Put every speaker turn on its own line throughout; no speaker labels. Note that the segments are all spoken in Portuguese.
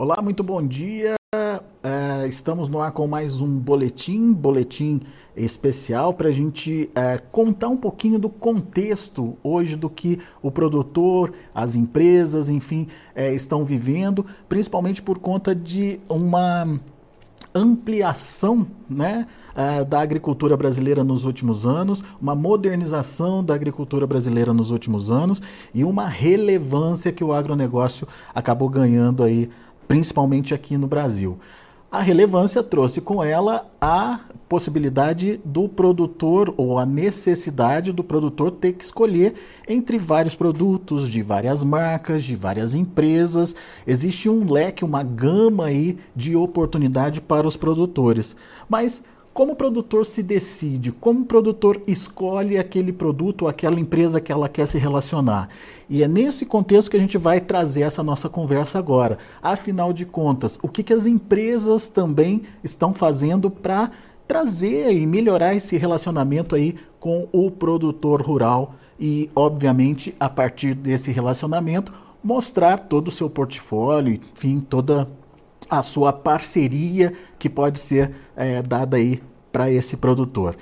Olá, muito bom dia. É, estamos no ar com mais um boletim, boletim especial para a gente é, contar um pouquinho do contexto hoje do que o produtor, as empresas, enfim, é, estão vivendo, principalmente por conta de uma ampliação, né? Uh, da agricultura brasileira nos últimos anos, uma modernização da agricultura brasileira nos últimos anos e uma relevância que o agronegócio acabou ganhando aí principalmente aqui no Brasil. A relevância trouxe com ela a possibilidade do produtor ou a necessidade do produtor ter que escolher entre vários produtos de várias marcas, de várias empresas. Existe um leque, uma gama aí de oportunidade para os produtores. Mas como o produtor se decide, como o produtor escolhe aquele produto ou aquela empresa que ela quer se relacionar. E é nesse contexto que a gente vai trazer essa nossa conversa agora. Afinal de contas, o que, que as empresas também estão fazendo para trazer e melhorar esse relacionamento aí com o produtor rural e, obviamente, a partir desse relacionamento, mostrar todo o seu portfólio, enfim, toda a sua parceria que pode ser é, dada aí para esse produtor.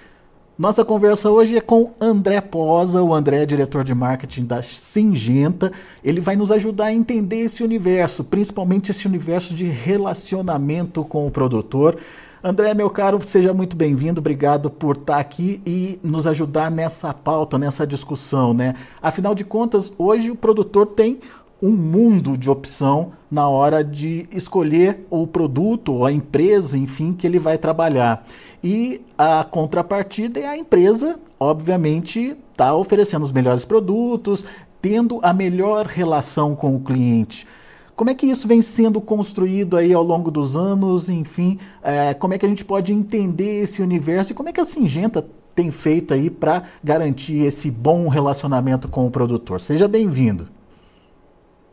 Nossa conversa hoje é com André Posa, o André é diretor de marketing da Singenta. Ele vai nos ajudar a entender esse universo, principalmente esse universo de relacionamento com o produtor. André, meu caro, seja muito bem-vindo, obrigado por estar aqui e nos ajudar nessa pauta, nessa discussão, né? Afinal de contas, hoje o produtor tem um mundo de opção na hora de escolher o produto a empresa, enfim, que ele vai trabalhar. E a contrapartida é a empresa, obviamente, está oferecendo os melhores produtos, tendo a melhor relação com o cliente. Como é que isso vem sendo construído aí ao longo dos anos? Enfim, é, como é que a gente pode entender esse universo e como é que a Singenta tem feito aí para garantir esse bom relacionamento com o produtor? Seja bem-vindo.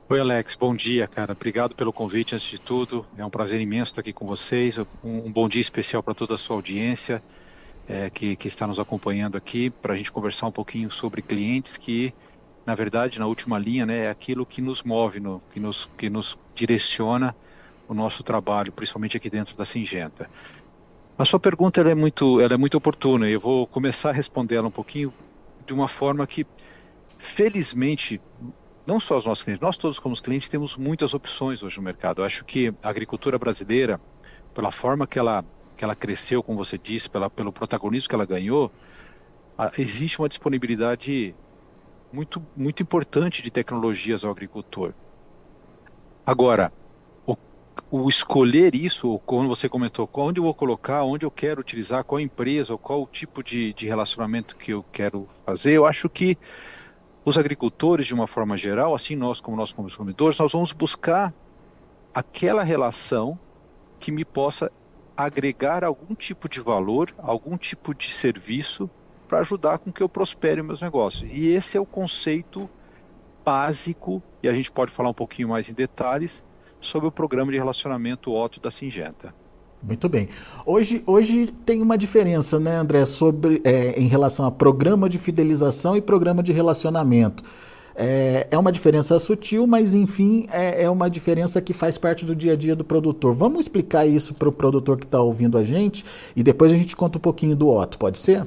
Oi, Alex. Bom dia, cara. Obrigado pelo convite, antes de tudo. É um prazer imenso estar aqui com vocês. Um, um bom dia especial para toda a sua audiência é, que, que, está nos acompanhando aqui, para a gente conversar um pouquinho sobre clientes que, na verdade, na última linha, né, é aquilo que nos move, no, que, nos, que nos direciona o nosso trabalho, principalmente aqui dentro da Singenta. A sua pergunta é, muito, ela é muito oportuna eu vou começar a responder ela um pouquinho de uma forma que, felizmente, não só os nossos clientes, nós todos como clientes temos muitas opções hoje no mercado. Eu acho que a agricultura brasileira, pela forma que ela, que ela cresceu, como você disse, pela, pelo protagonismo que ela ganhou, a, existe uma disponibilidade muito, muito importante de tecnologias ao agricultor. Agora, o, o escolher isso, como você comentou, onde eu vou colocar, onde eu quero utilizar, qual empresa, ou qual o tipo de, de relacionamento que eu quero fazer, eu acho que os agricultores, de uma forma geral, assim nós como nós consumidores, nós vamos buscar aquela relação que me possa agregar algum tipo de valor, algum tipo de serviço para ajudar com que eu prospere meus negócios. E esse é o conceito básico, e a gente pode falar um pouquinho mais em detalhes, sobre o programa de relacionamento Otto da Singenta.
Muito bem. Hoje, hoje tem uma diferença, né, André, sobre é, em relação a programa de fidelização e programa de relacionamento. É, é uma diferença sutil, mas enfim, é, é, uma diferença que faz parte do dia a dia do produtor. Vamos explicar isso para o produtor que está ouvindo a gente e depois a gente conta um pouquinho do Otto, pode ser?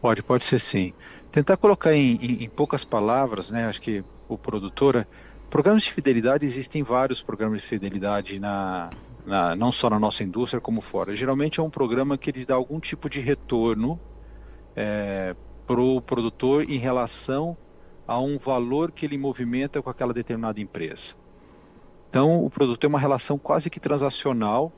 Pode, pode ser sim. Tentar colocar em, em, em poucas palavras, né? Acho que o produtor. Programas de fidelidade, existem vários programas de fidelidade na, na, não só na nossa indústria como fora. Geralmente é um programa que ele dá algum tipo de retorno é, para o produtor em relação a um valor que ele movimenta com aquela determinada empresa. Então o produtor tem uma relação quase que transacional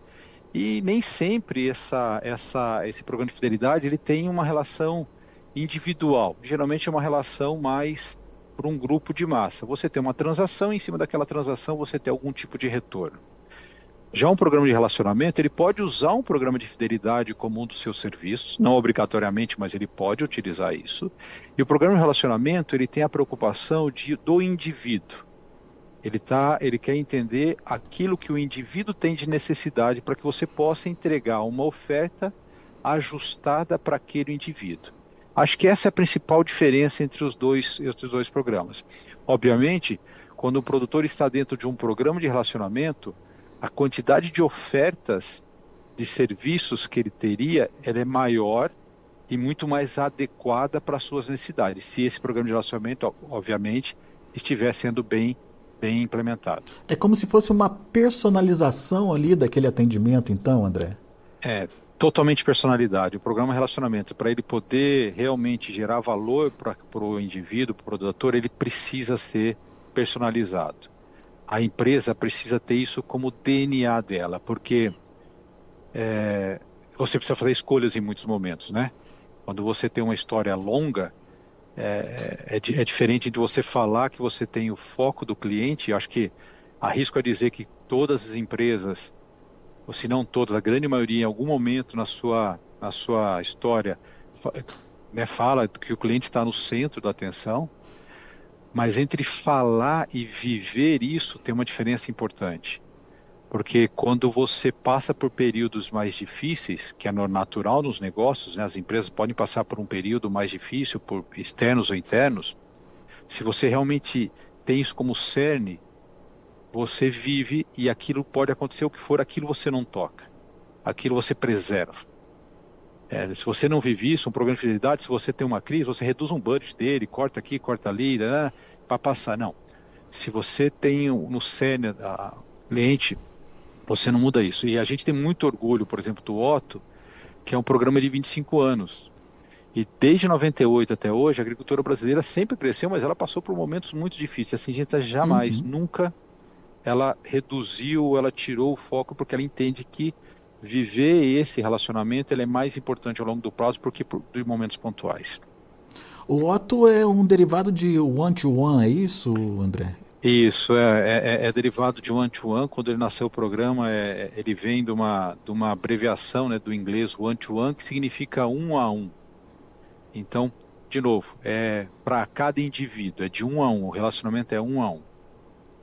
e nem sempre essa, essa, esse programa de fidelidade ele tem uma relação individual. Geralmente é uma relação mais para um grupo de massa. Você tem uma transação, em cima daquela transação você tem algum tipo de retorno. Já um programa de relacionamento, ele pode usar um programa de fidelidade como um dos seus serviços, não obrigatoriamente, mas ele pode utilizar isso. E o programa de relacionamento, ele tem a preocupação de, do indivíduo. Ele, tá, ele quer entender aquilo que o indivíduo tem de necessidade para que você possa entregar uma oferta ajustada para aquele indivíduo. Acho que essa é a principal diferença entre os dois, entre os dois programas. Obviamente, quando o produtor está dentro de um programa de relacionamento, a quantidade de ofertas de serviços que ele teria ela é maior e muito mais adequada para as suas necessidades. Se esse programa de relacionamento, obviamente, estiver sendo bem bem implementado.
É como se fosse uma personalização ali daquele atendimento, então, André?
É, totalmente personalidade. O programa relacionamento, para ele poder realmente gerar valor para o indivíduo, para o produtor, ele precisa ser personalizado. A empresa precisa ter isso como DNA dela, porque é, você precisa fazer escolhas em muitos momentos, né? Quando você tem uma história longa, é, é, é, diferente de você falar que você tem o foco do cliente. Acho que arrisco a dizer que todas as empresas, ou se não todas, a grande maioria, em algum momento na sua, na sua história, né, fala que o cliente está no centro da atenção. Mas entre falar e viver isso tem uma diferença importante. Porque quando você passa por períodos mais difíceis, que é natural nos negócios, né, as empresas podem passar por um período mais difícil, por externos ou internos, se você realmente tem isso como cerne, você vive e aquilo pode acontecer o que for, aquilo você não toca, aquilo você preserva. É, se você não vive isso, um problema de fidelidade, se você tem uma crise, você reduz um budget dele, corta aqui, corta ali, né, para passar. Não. Se você tem no cerne a cliente você não muda isso. E a gente tem muito orgulho, por exemplo, do Otto, que é um programa de 25 anos. E desde 98 até hoje, a agricultura brasileira sempre cresceu, mas ela passou por momentos muito difíceis. A Singenta jamais, uhum. nunca, ela reduziu, ela tirou o foco, porque ela entende que viver esse relacionamento ele é mais importante ao longo do prazo porque de momentos pontuais.
O Otto é um derivado de one-to-one, -one, é isso, André?
Isso, é, é, é, é derivado de one-to-one. Quando ele nasceu o programa, é, ele vem de uma, de uma abreviação né, do inglês one-to-one, que significa um a um. Então, de novo, é para cada indivíduo, é de um a um, o relacionamento é um a um.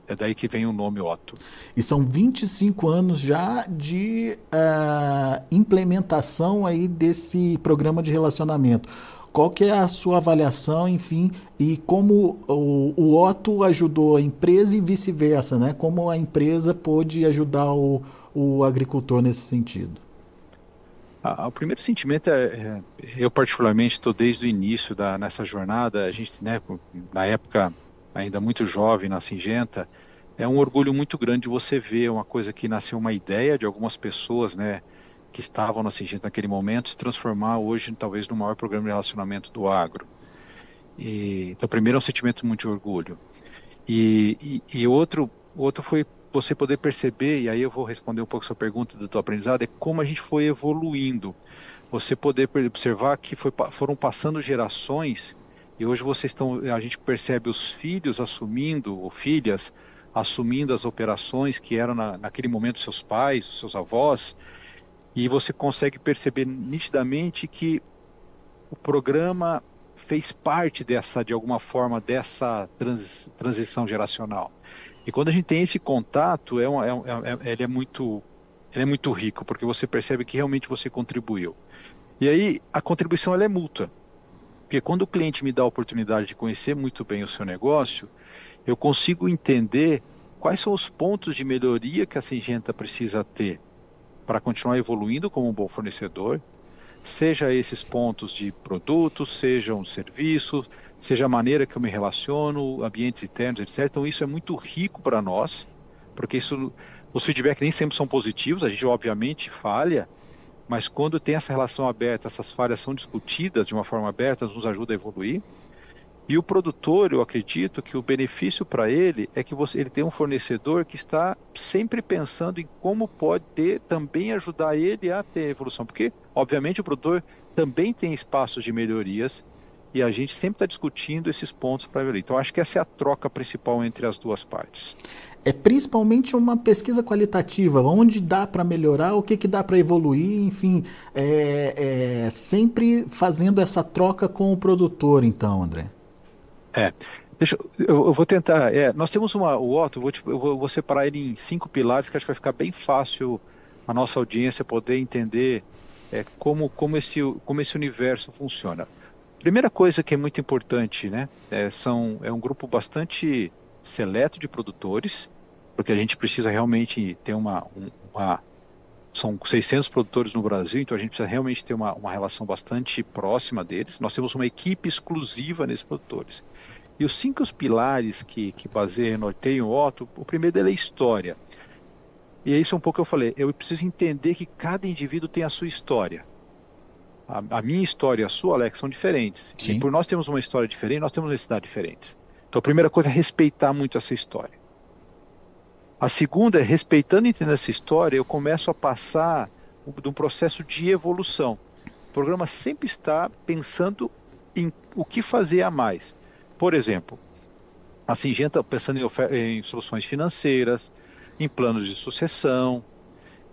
É daí que vem o nome Otto.
E são 25 anos já de uh, implementação aí desse programa de relacionamento. Qual que é a sua avaliação, enfim, e como o, o Otto ajudou a empresa e vice-versa, né? Como a empresa pôde ajudar o, o agricultor nesse sentido?
Ah, o primeiro sentimento é, é eu particularmente estou desde o início da, nessa jornada, a gente, né, na época ainda muito jovem na Singenta, é um orgulho muito grande você ver uma coisa que nasceu uma ideia de algumas pessoas, né, que estavam na Singenta naquele momento se transformar hoje talvez no maior programa de relacionamento do agro. E, então, primeiro é um sentimento muito de orgulho. E, e, e, outro, outro foi você poder perceber, e aí eu vou responder um pouco a sua pergunta do teu aprendizado, é como a gente foi evoluindo. Você poder observar que foi, foram passando gerações e hoje vocês estão, a gente percebe os filhos assumindo, ou filhas, assumindo as operações que eram na, naquele momento seus pais, seus avós, e você consegue perceber nitidamente que o programa fez parte dessa, de alguma forma, dessa trans, transição geracional. E quando a gente tem esse contato, é, um, é, é, ele é muito ele é muito rico, porque você percebe que realmente você contribuiu. E aí, a contribuição ela é mútua. Porque quando o cliente me dá a oportunidade de conhecer muito bem o seu negócio, eu consigo entender quais são os pontos de melhoria que a Singenta precisa ter para continuar evoluindo como um bom fornecedor, seja esses pontos de produtos, sejam serviços, seja a maneira que eu me relaciono, ambientes internos, etc. Então isso é muito rico para nós, porque isso, os feedbacks nem sempre são positivos, a gente obviamente falha, mas quando tem essa relação aberta, essas falhas são discutidas de uma forma aberta, nos ajuda a evoluir. E o produtor, eu acredito que o benefício para ele é que você, ele tem um fornecedor que está sempre pensando em como pode ter, também ajudar ele a ter evolução. Porque, obviamente, o produtor também tem espaços de melhorias e a gente sempre está discutindo esses pontos para ver. Então, acho que essa é a troca principal entre as duas partes.
É principalmente uma pesquisa qualitativa, onde dá para melhorar, o que, que dá para evoluir, enfim, é, é, sempre fazendo essa troca com o produtor, então, André.
É. Deixa, eu, eu vou tentar. É, nós temos uma, o Otto, eu vou, eu vou, vou, separar ele em cinco pilares que acho que vai ficar bem fácil a nossa audiência poder entender é, como, como, esse, como esse universo funciona. Primeira coisa que é muito importante, né? É, são, é um grupo bastante seleto de produtores, porque a gente precisa realmente ter uma, uma são 600 produtores no Brasil, então a gente precisa realmente ter uma, uma relação bastante próxima deles. Nós temos uma equipe exclusiva nesses produtores. E os cinco pilares que, que baseiam, norteiam o Otto, o primeiro dele é história. E é isso um pouco que eu falei, eu preciso entender que cada indivíduo tem a sua história. A, a minha história e a sua, Alex, são diferentes. Sim. E por nós termos uma história diferente, nós temos necessidades diferentes. Então a primeira coisa é respeitar muito essa história. A segunda é, respeitando e entendendo essa história, eu começo a passar de um processo de evolução. O programa sempre está pensando em o que fazer a mais. Por exemplo, a Singenta pensando em, em soluções financeiras, em planos de sucessão,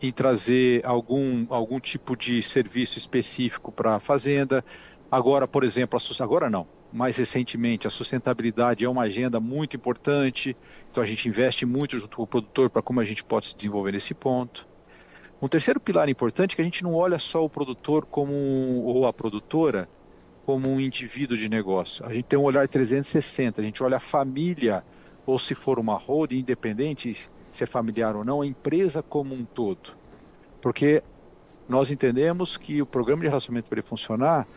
em trazer algum, algum tipo de serviço específico para a fazenda. Agora, por exemplo, a, agora não, mais recentemente, a sustentabilidade é uma agenda muito importante, então a gente investe muito junto com o produtor para como a gente pode se desenvolver nesse ponto. Um terceiro pilar importante é que a gente não olha só o produtor como ou a produtora como um indivíduo de negócio. A gente tem um olhar 360, a gente olha a família, ou se for uma holding independente, se é familiar ou não, a empresa como um todo. Porque nós entendemos que o programa de relacionamento para ele funcionar,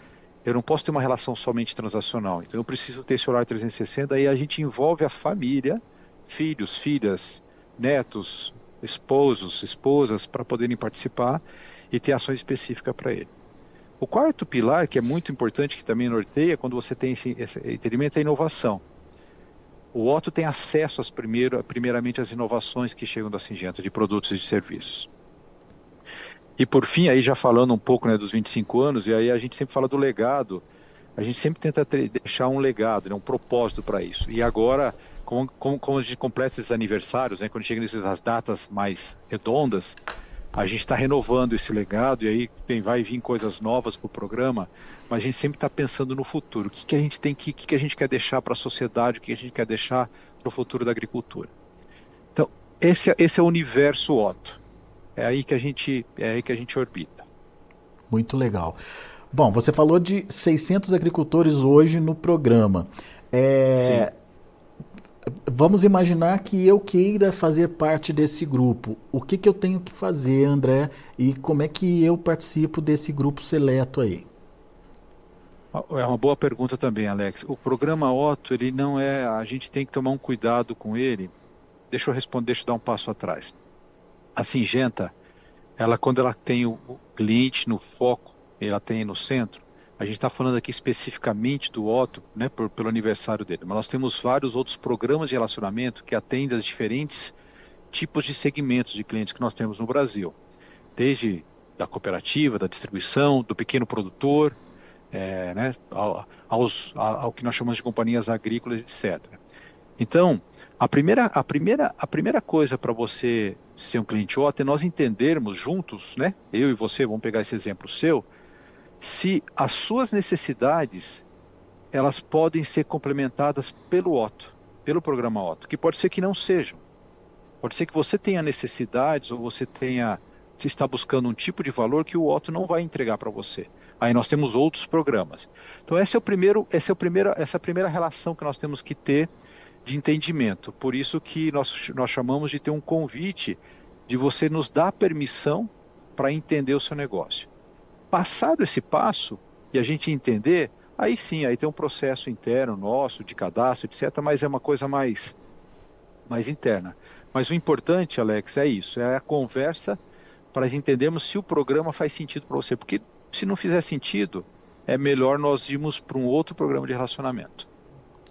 eu não posso ter uma relação somente transacional. Então eu preciso ter esse olhar 360 e a gente envolve a família, filhos, filhas, netos, esposos, esposas para poderem participar e ter ações específicas para ele. O quarto pilar, que é muito importante, que também norteia quando você tem esse, esse entendimento, é a inovação. O Otto tem acesso às primeiro, primeiramente às inovações que chegam da Singenta, de produtos e de serviços. E por fim, aí já falando um pouco né, dos 25 anos, e aí a gente sempre fala do legado, a gente sempre tenta deixar um legado, né, um propósito para isso. E agora, como, a gente completa esses aniversários, né, quando chega nessas datas mais redondas, a gente está renovando esse legado e aí tem, vai vir coisas novas para o programa, mas a gente sempre está pensando no futuro. O que, que a gente tem que, que, que a gente quer deixar para a sociedade, o que a gente quer deixar para o futuro da agricultura. Então, esse, é, esse é o universo Otto. É aí que a gente, é aí que a gente orbita.
Muito legal. Bom, você falou de 600 agricultores hoje no programa. É, vamos imaginar que eu queira fazer parte desse grupo. O que, que eu tenho que fazer, André? E como é que eu participo desse grupo seleto aí?
É uma boa pergunta também, Alex. O programa Otto, ele não é. A gente tem que tomar um cuidado com ele. Deixa eu responder, deixa eu dar um passo atrás a Singenta, ela quando ela tem o cliente no foco, ela tem no centro, a gente está falando aqui especificamente do Otto, né, por, pelo aniversário dele, mas nós temos vários outros programas de relacionamento que atendem aos diferentes tipos de segmentos de clientes que nós temos no Brasil, desde da cooperativa, da distribuição, do pequeno produtor, é, né, aos, ao que nós chamamos de companhias agrícolas, etc. Então, a primeira, a primeira, a primeira coisa para você ser um cliente OTA é nós entendermos juntos, né? Eu e você, vamos pegar esse exemplo seu, se as suas necessidades elas podem ser complementadas pelo Otto, pelo programa Otto, que pode ser que não sejam. Pode ser que você tenha necessidades ou você tenha está buscando um tipo de valor que o Otto não vai entregar para você. Aí nós temos outros programas. Então esse é o primeiro, essa é o primeiro, essa é a primeira relação que nós temos que ter de entendimento. Por isso que nós, nós chamamos de ter um convite de você nos dar permissão para entender o seu negócio. Passado esse passo e a gente entender, aí sim, aí tem um processo interno nosso de cadastro, etc, mas é uma coisa mais mais interna. Mas o importante, Alex, é isso, é a conversa para entendermos se o programa faz sentido para você, porque se não fizer sentido, é melhor nós irmos para um outro programa de relacionamento.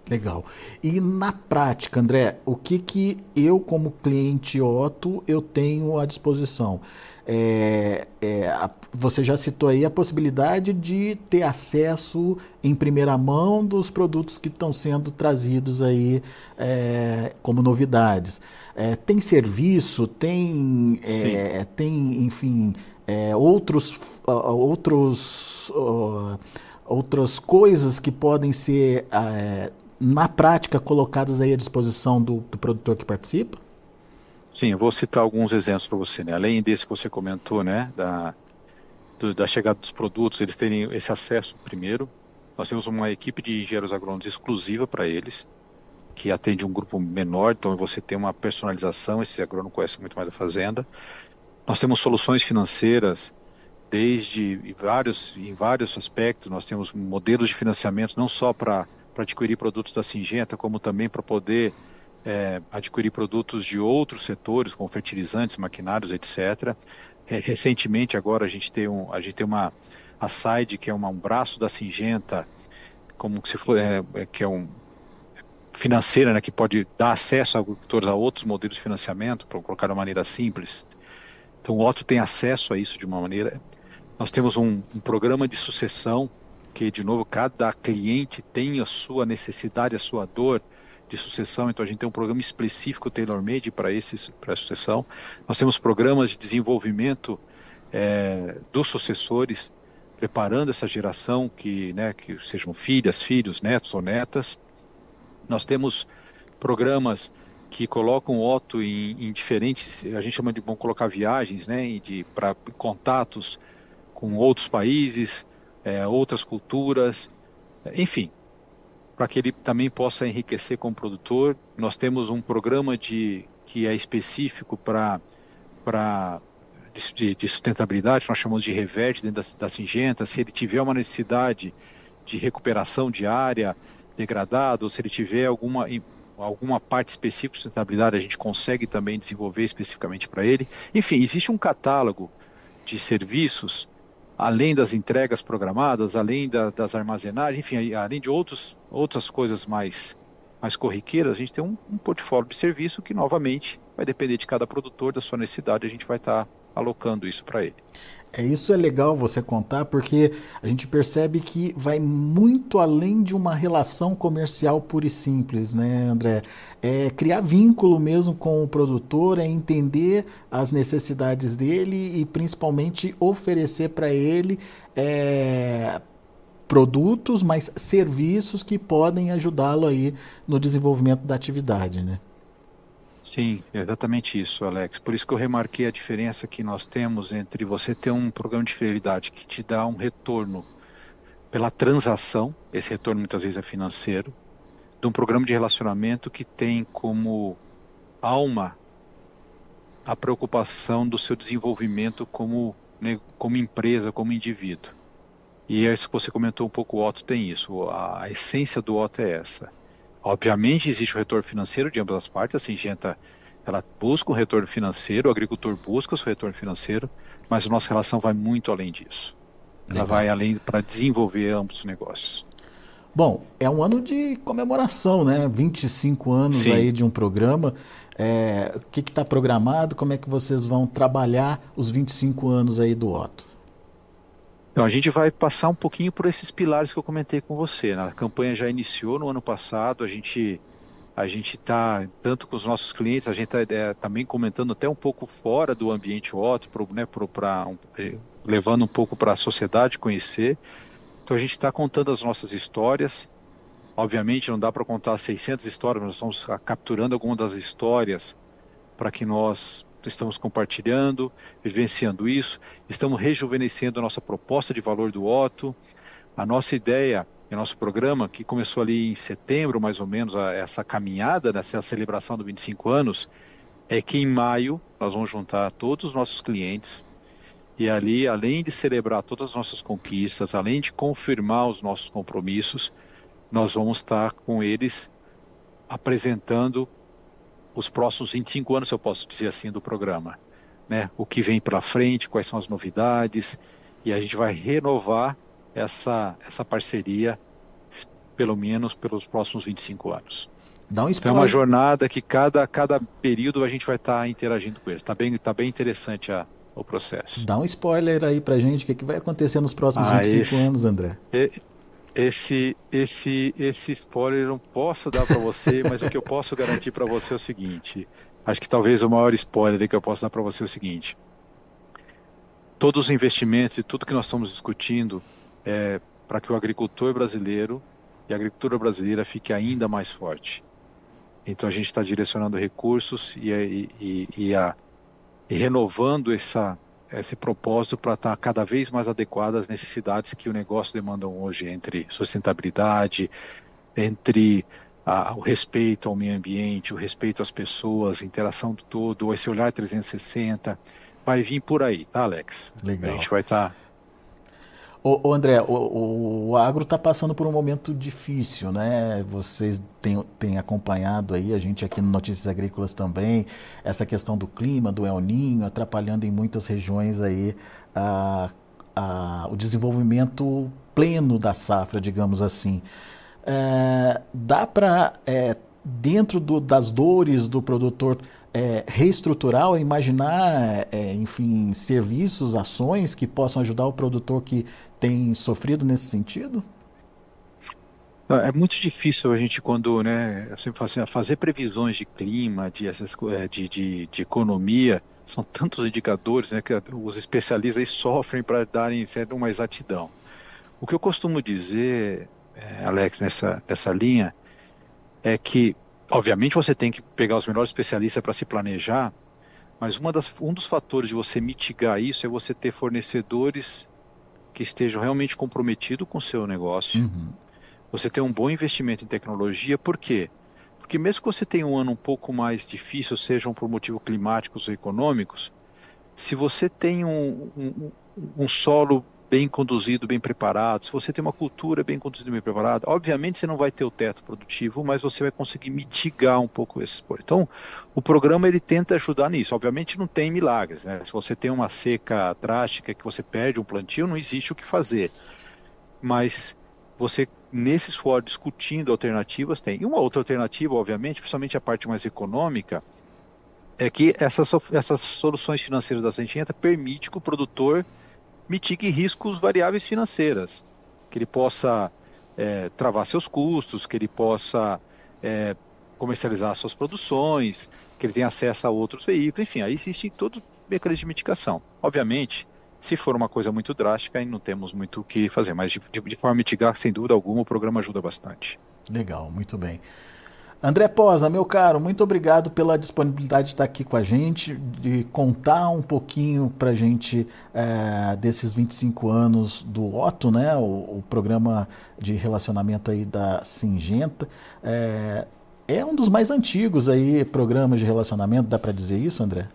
Legal. E na prática, André, o que que eu como cliente Otto eu tenho à disposição? É, é, a, você já citou aí a possibilidade de ter acesso em primeira mão dos produtos que estão sendo trazidos aí é, como novidades. É, tem serviço, tem, é, tem enfim, é, outros, uh, outros uh, outras coisas que podem ser uh, na prática colocadas aí à disposição do, do produtor que participa?
Sim, eu vou citar alguns exemplos para você. Né? Além desse que você comentou, né, da, do, da chegada dos produtos, eles terem esse acesso primeiro. Nós temos uma equipe de engenheiros agrônomos exclusiva para eles, que atende um grupo menor, então você tem uma personalização, esse agrônomo conhece muito mais da fazenda. Nós temos soluções financeiras desde vários, em vários aspectos, nós temos modelos de financiamento não só para adquirir produtos da Singenta, como também para poder é, adquirir produtos de outros setores, como fertilizantes, maquinários, etc. É, recentemente, agora, a gente tem, um, a gente tem uma a que é uma, um braço da Singenta, como se for, é, é, que é um financeira, né, que pode dar acesso a agricultores a outros modelos de financiamento, para colocar de uma maneira simples. Então, o Otto tem acesso a isso de uma maneira. Nós temos um, um programa de sucessão que, de novo, cada cliente tem a sua necessidade, a sua dor de sucessão, então a gente tem um programa específico tailor-made para para a sucessão. Nós temos programas de desenvolvimento é, dos sucessores, preparando essa geração que, né, que sejam filhas, filhos, netos ou netas. Nós temos programas que colocam o Otto em, em diferentes, a gente chama de vão colocar viagens, né, de para contatos com outros países, é, outras culturas, enfim, para que ele também possa enriquecer como produtor. Nós temos um programa de que é específico para de, de, sustentabilidade, nós chamamos de reverte dentro da, da Singenta. Se ele tiver uma necessidade de recuperação de área degradada, ou se ele tiver alguma alguma parte específica de sustentabilidade, a gente consegue também desenvolver especificamente para ele. Enfim, existe um catálogo de serviços além das entregas programadas, além da, das armazenagens, enfim, além de outros, outras coisas mais, mais corriqueiras, a gente tem um, um, portfólio de serviço que, novamente, vai depender de cada produtor, da sua necessidade, a gente vai estar tá alocando isso para ele.
É isso é legal você contar porque a gente percebe que vai muito além de uma relação comercial pura e simples, né, André? É criar vínculo mesmo com o produtor, é entender as necessidades dele e principalmente oferecer para ele é, produtos, mas serviços que podem ajudá-lo aí no desenvolvimento da atividade, né?
Sim, exatamente isso, Alex. Por isso que eu remarquei a diferença que nós temos entre você ter um programa de fidelidade que te dá um retorno pela transação, esse retorno muitas vezes é financeiro, de um programa de relacionamento que tem como alma a preocupação do seu desenvolvimento como, né, como empresa, como indivíduo. E é isso que você comentou um pouco, o Otto tem isso. A essência do Otto é essa Obviamente existe o retorno financeiro de ambas as partes, a Singenta ela busca um retorno financeiro, o agricultor busca o seu retorno financeiro, mas a nossa relação vai muito além disso. Ela Legal. vai além para desenvolver ambos os negócios.
Bom, é um ano de comemoração, né? 25 anos Sim. aí de um programa. É, o que está programado? Como é que vocês vão trabalhar os 25 anos aí do Otto?
Então, a gente vai passar um pouquinho por esses pilares que eu comentei com você. Né? A campanha já iniciou no ano passado, a gente a gente está, tanto com os nossos clientes, a gente está é, também comentando até um pouco fora do ambiente Otto, pro, né, pro, pra, um, é, levando um pouco para a sociedade conhecer. Então a gente está contando as nossas histórias. Obviamente não dá para contar 600 histórias, mas nós estamos capturando algumas das histórias para que nós estamos compartilhando, vivenciando isso, estamos rejuvenescendo a nossa proposta de valor do Otto. A nossa ideia, o nosso programa, que começou ali em setembro, mais ou menos, a, essa caminhada, nessa celebração dos 25 anos, é que em maio nós vamos juntar todos os nossos clientes e ali, além de celebrar todas as nossas conquistas, além de confirmar os nossos compromissos, nós vamos estar com eles apresentando os próximos 25 anos, se eu posso dizer assim, do programa. Né? O que vem pela frente, quais são as novidades, e a gente vai renovar essa, essa parceria, pelo menos pelos próximos 25 anos. Um então é uma jornada que cada, cada período a gente vai estar tá interagindo com eles. Está bem, tá bem interessante a, o processo.
Dá um spoiler aí pra gente, o que, que vai acontecer nos próximos ah, 25 esse, anos, André?
Esse, esse, esse spoiler eu não posso dar para você, mas o que eu posso garantir para você é o seguinte. Acho que talvez o maior spoiler que eu posso dar para você é o seguinte. Todos os investimentos e tudo que nós estamos discutindo é para que o agricultor brasileiro e a agricultura brasileira fique ainda mais forte. Então a gente está direcionando recursos e, e, e, a, e renovando essa, esse propósito para estar cada vez mais adequado às necessidades que o negócio demandam hoje, entre sustentabilidade, entre o respeito ao meio ambiente, o respeito às pessoas, interação do todo, esse olhar 360, vai vir por aí, tá, Alex?
Legal.
A gente vai estar.
Ô, ô, André, o, o agro está passando por um momento difícil, né? Vocês têm, têm acompanhado aí, a gente aqui no Notícias Agrícolas também, essa questão do clima, do El Ninho, atrapalhando em muitas regiões aí a, a, o desenvolvimento pleno da safra, digamos assim. É, dá para, é, dentro do, das dores do produtor, é, reestruturar, imaginar, é, enfim, serviços, ações que possam ajudar o produtor que tem sofrido nesse sentido?
É muito difícil a gente quando, né, eu sempre falo assim, fazer previsões de clima, de, é, de, de, de economia, são tantos indicadores, né, que os especialistas sofrem para darem certo, uma exatidão. O que eu costumo dizer é, Alex, nessa, nessa linha, é que, obviamente, você tem que pegar os melhores especialistas para se planejar, mas das, um dos fatores de você mitigar isso é você ter fornecedores que estejam realmente comprometidos com o seu negócio. Uhum. Você ter um bom investimento em tecnologia, por quê? Porque mesmo que você tenha um ano um pouco mais difícil, sejam por motivos climáticos ou econômicos, se você tem um, um, um solo bem conduzido, bem preparado, se você tem uma cultura bem conduzida, bem preparada, obviamente você não vai ter o teto produtivo, mas você vai conseguir mitigar um pouco esse expor. Então, o programa ele tenta ajudar nisso. Obviamente não tem milagres, né? Se você tem uma seca drástica que você perde um plantio, não existe o que fazer. Mas você nesse esforço discutindo alternativas tem. E uma outra alternativa, obviamente, principalmente a parte mais econômica, é que essas, essas soluções financeiras da Sentineta permite que o produtor mitigue riscos variáveis financeiras, que ele possa é, travar seus custos, que ele possa é, comercializar suas produções, que ele tenha acesso a outros veículos, enfim, aí existe todo mecanismo de mitigação. Obviamente, se for uma coisa muito drástica, aí não temos muito o que fazer, mas de, de, de forma a mitigar, sem dúvida alguma, o programa ajuda bastante.
Legal, muito bem. André Posa, meu caro, muito obrigado pela disponibilidade de estar aqui com a gente, de contar um pouquinho para a gente é, desses 25 anos do Otto, né, o, o, programa de relacionamento aí da Singenta. É, é um dos mais antigos aí programas de relacionamento, dá para dizer isso, André?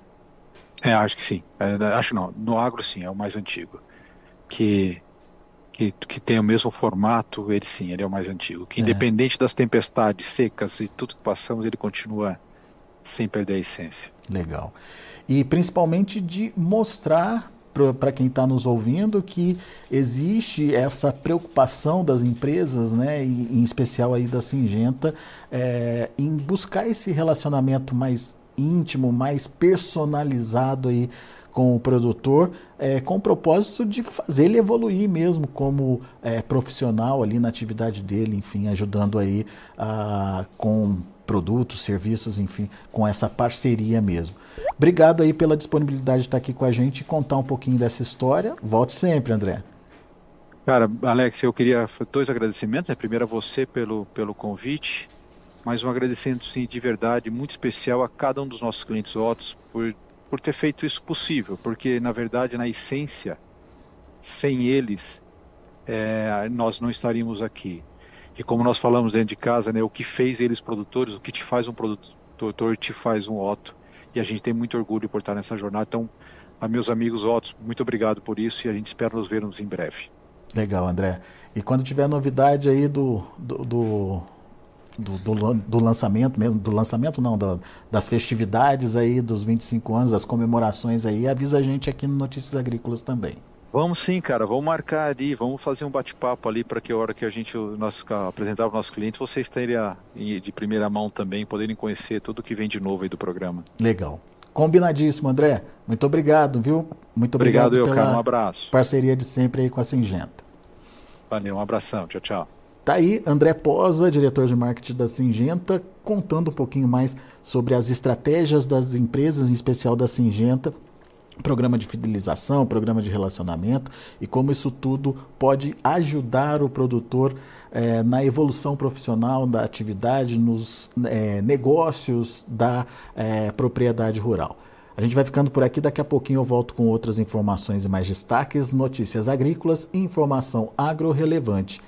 É, acho que sim. É, acho não. No agro, sim, é o mais antigo. Que que, que tem o mesmo formato, ele sim, ele é o mais antigo. Que é. independente das tempestades secas e tudo que passamos, ele continua sem perder a essência.
Legal. E principalmente de mostrar para quem está nos ouvindo que existe essa preocupação das empresas, né, e, em especial aí da Singenta, é, em buscar esse relacionamento mais íntimo, mais personalizado aí com o produtor, é, com o propósito de fazer ele evoluir mesmo como é, profissional ali na atividade dele, enfim, ajudando aí a, com produtos, serviços, enfim, com essa parceria mesmo. Obrigado aí pela disponibilidade de estar aqui com a gente e contar um pouquinho dessa história. Volte sempre, André.
Cara, Alex, eu queria dois agradecimentos. Primeiro a você pelo, pelo convite, mas um agradecimento sim de verdade muito especial a cada um dos nossos clientes votos por por ter feito isso possível, porque na verdade, na essência, sem eles, é, nós não estaríamos aqui. E como nós falamos dentro de casa, né, o que fez eles produtores, o que te faz um produtor, te faz um Otto. E a gente tem muito orgulho por estar nessa jornada. Então, a meus amigos Ottos, muito obrigado por isso e a gente espera nos vermos em breve.
Legal, André. E quando tiver novidade aí do, do, do do, do, do, lançamento mesmo, do lançamento não, do, das festividades aí dos 25 anos, das comemorações aí, avisa a gente aqui no Notícias Agrícolas também.
Vamos sim, cara, vamos marcar ali, vamos fazer um bate-papo ali para que a hora que a gente nós, apresentar para os nossos clientes, vocês tenham de primeira mão também, poderem conhecer tudo que vem de novo aí do programa.
Legal. Combinadíssimo, André. Muito obrigado, viu? Muito obrigado, obrigado eu,
cara. Um abraço.
Parceria de sempre aí com a Singenta.
Valeu, um abração. Tchau, tchau.
Tá aí André Posa, diretor de marketing da Singenta, contando um pouquinho mais sobre as estratégias das empresas, em especial da Singenta, programa de fidelização, programa de relacionamento e como isso tudo pode ajudar o produtor é, na evolução profissional da atividade, nos é, negócios da é, propriedade rural. A gente vai ficando por aqui, daqui a pouquinho eu volto com outras informações e mais destaques, notícias agrícolas e informação agro-relevante